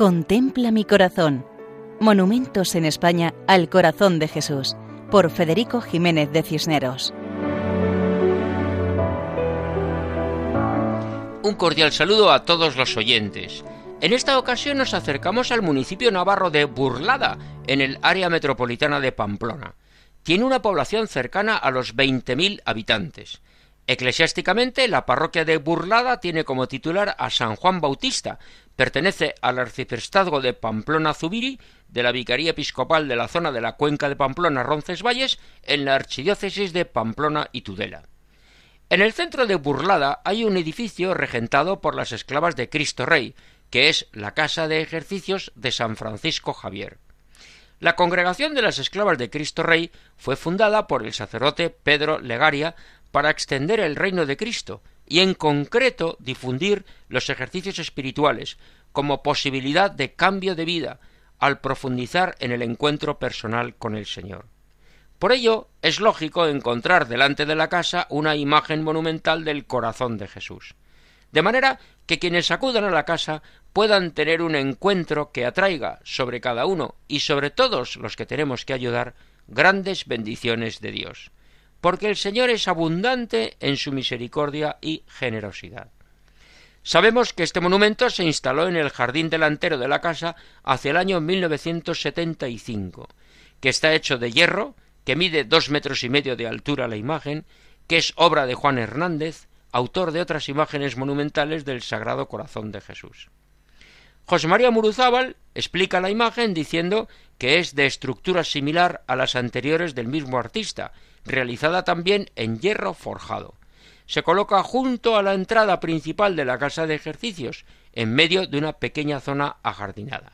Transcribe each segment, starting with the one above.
Contempla mi corazón. Monumentos en España al corazón de Jesús, por Federico Jiménez de Cisneros. Un cordial saludo a todos los oyentes. En esta ocasión nos acercamos al municipio navarro de Burlada, en el área metropolitana de Pamplona. Tiene una población cercana a los 20.000 habitantes. Eclesiásticamente, la parroquia de Burlada tiene como titular a San Juan Bautista, pertenece al arciprestazgo de Pamplona-Zubiri, de la Vicaría Episcopal de la zona de la cuenca de Pamplona-Roncesvalles, en la archidiócesis de Pamplona y Tudela. En el centro de Burlada hay un edificio regentado por las esclavas de Cristo Rey, que es la Casa de Ejercicios de San Francisco Javier. La congregación de las esclavas de Cristo Rey fue fundada por el sacerdote Pedro Legaria para extender el reino de Cristo y en concreto difundir los ejercicios espirituales como posibilidad de cambio de vida al profundizar en el encuentro personal con el Señor. Por ello es lógico encontrar delante de la casa una imagen monumental del corazón de Jesús, de manera que quienes acudan a la casa puedan tener un encuentro que atraiga sobre cada uno y sobre todos los que tenemos que ayudar grandes bendiciones de Dios porque el Señor es abundante en su misericordia y generosidad. Sabemos que este monumento se instaló en el jardín delantero de la casa hacia el año 1975, que está hecho de hierro, que mide dos metros y medio de altura la imagen, que es obra de Juan Hernández, autor de otras imágenes monumentales del Sagrado Corazón de Jesús. José María Muruzábal explica la imagen diciendo que es de estructura similar a las anteriores del mismo artista realizada también en hierro forjado. Se coloca junto a la entrada principal de la casa de ejercicios, en medio de una pequeña zona ajardinada.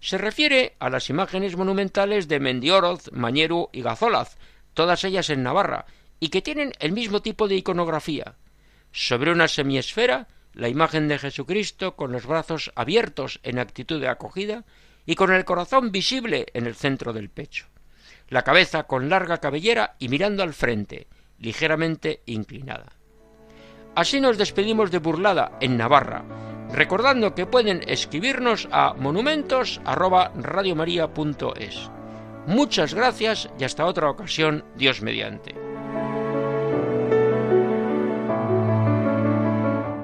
Se refiere a las imágenes monumentales de Mendioroz, Mañeru y Gazolaz, todas ellas en Navarra, y que tienen el mismo tipo de iconografía. Sobre una semiesfera, la imagen de Jesucristo con los brazos abiertos en actitud de acogida y con el corazón visible en el centro del pecho la cabeza con larga cabellera y mirando al frente, ligeramente inclinada. Así nos despedimos de Burlada, en Navarra, recordando que pueden escribirnos a monumentos@radiomaria.es. Muchas gracias y hasta otra ocasión, Dios mediante.